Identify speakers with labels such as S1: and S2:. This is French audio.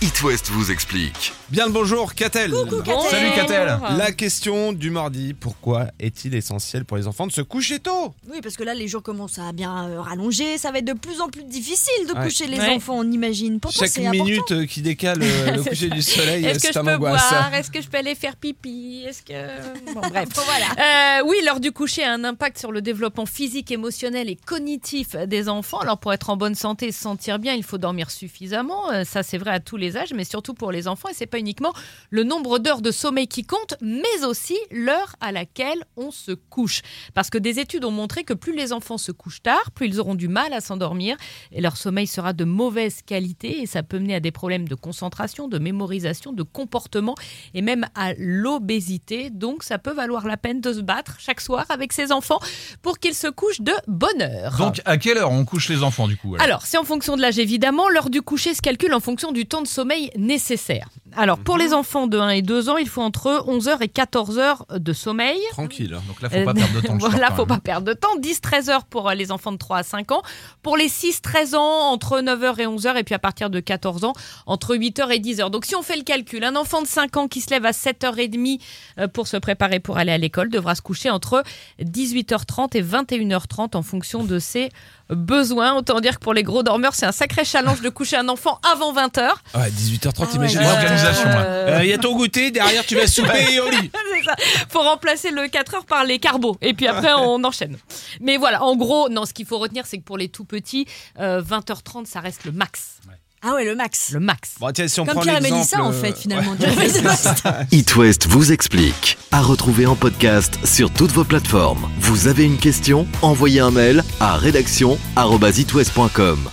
S1: It West vous explique.
S2: Bien le bonjour, Catel.
S3: Salut, Catel.
S2: La question du mardi, pourquoi est-il essentiel pour les enfants de se coucher tôt?
S4: Oui, parce que là, les jours commencent à bien euh, rallonger. Ça va être de plus en plus difficile de
S2: Ouais.
S4: coucher les
S3: Ouais.
S4: enfants, on imagine. Pourtant,
S2: Chaque
S4: c'est important.
S2: minute euh, qui décale euh, le coucher du soleil,
S3: Est-ce que
S2: c'est
S3: je
S2: un
S3: peux
S2: angoisse.
S3: boire? Est-ce que je peux aller faire pipi? Est-ce que bon bref.
S4: Voilà.
S3: Euh, oui, l'heure du coucher a un impact sur le développement physique, émotionnel et cognitif des enfants. Alors pour être en bonne santé et se sentir bien, il faut dormir suffisamment. Euh, Ça c'est vrai à tous les âges, mais surtout pour les enfants. Et c'est pas uniquement le nombre d'heures de sommeil qui compte, mais aussi l'heure à laquelle on se couche. Parce que des études ont montré que plus les enfants se couchent tard, plus ils auront du mal à s'endormir et leur sommeil sera de mauvaise qualité et ça peut mener à des problèmes de concentration, de mémorisation, de comportement et même à l'obésité. Donc ça peut valoir la peine de se battre chaque soir avec ses enfants pour qu'ils se couchent de bonne heure.
S5: Donc, à quelle heure on couche les enfants du coup alors?
S3: Alors, c'est en fonction de l'âge évidemment. L'heure du coucher se calcule en fonction du temps de sommeil nécessaire. Alors, pour les enfants de 1 et 2 ans, il faut entre 11h et 14h de sommeil.
S2: Tranquille.
S5: Donc là, faut pas perdre de temps.
S3: Euh, voilà, faut pas perdre de temps. 10-13 heures pour euh, les enfants de 3 à 5 ans. Pour les 6-13 ans, entre 9h et 11h. Et puis à partir de 14 ans, entre 8h et 10h. Donc si on fait le calcul, un enfant de 5 ans qui se lève à 7h30 euh, pour se préparer pour aller à l'école devra se coucher entre 18h30 et 21h30 en fonction de ses besoins. Autant dire que pour les gros dormeurs, c'est un sacré challenge de coucher un enfant avant 20h.
S2: Ouais, 18h30,
S4: Ah ouais,
S2: imagine.
S4: ouais.
S5: Là.
S2: Euh, Il y a ton goûter, derrière tu vas souper et au lit.
S3: C'est ça. Faut remplacer le 4 heures par les carbos. Et puis après, on enchaîne. Mais voilà, en gros, non, ce qu'il faut retenir, c'est que pour les tout petits, euh, 20h30, ça reste le max.
S4: Ah ouais, le max.
S3: Le max.
S2: Bon, tiens, si on
S4: Comme
S2: prend
S4: Pierre et
S2: l'exemple,
S4: Mélissa, en
S2: euh,
S4: fait, finalement.
S1: It West vous explique. À retrouver en podcast sur toutes vos plateformes. Vous avez une question? Envoyez un mail à rédaction@itwest.com.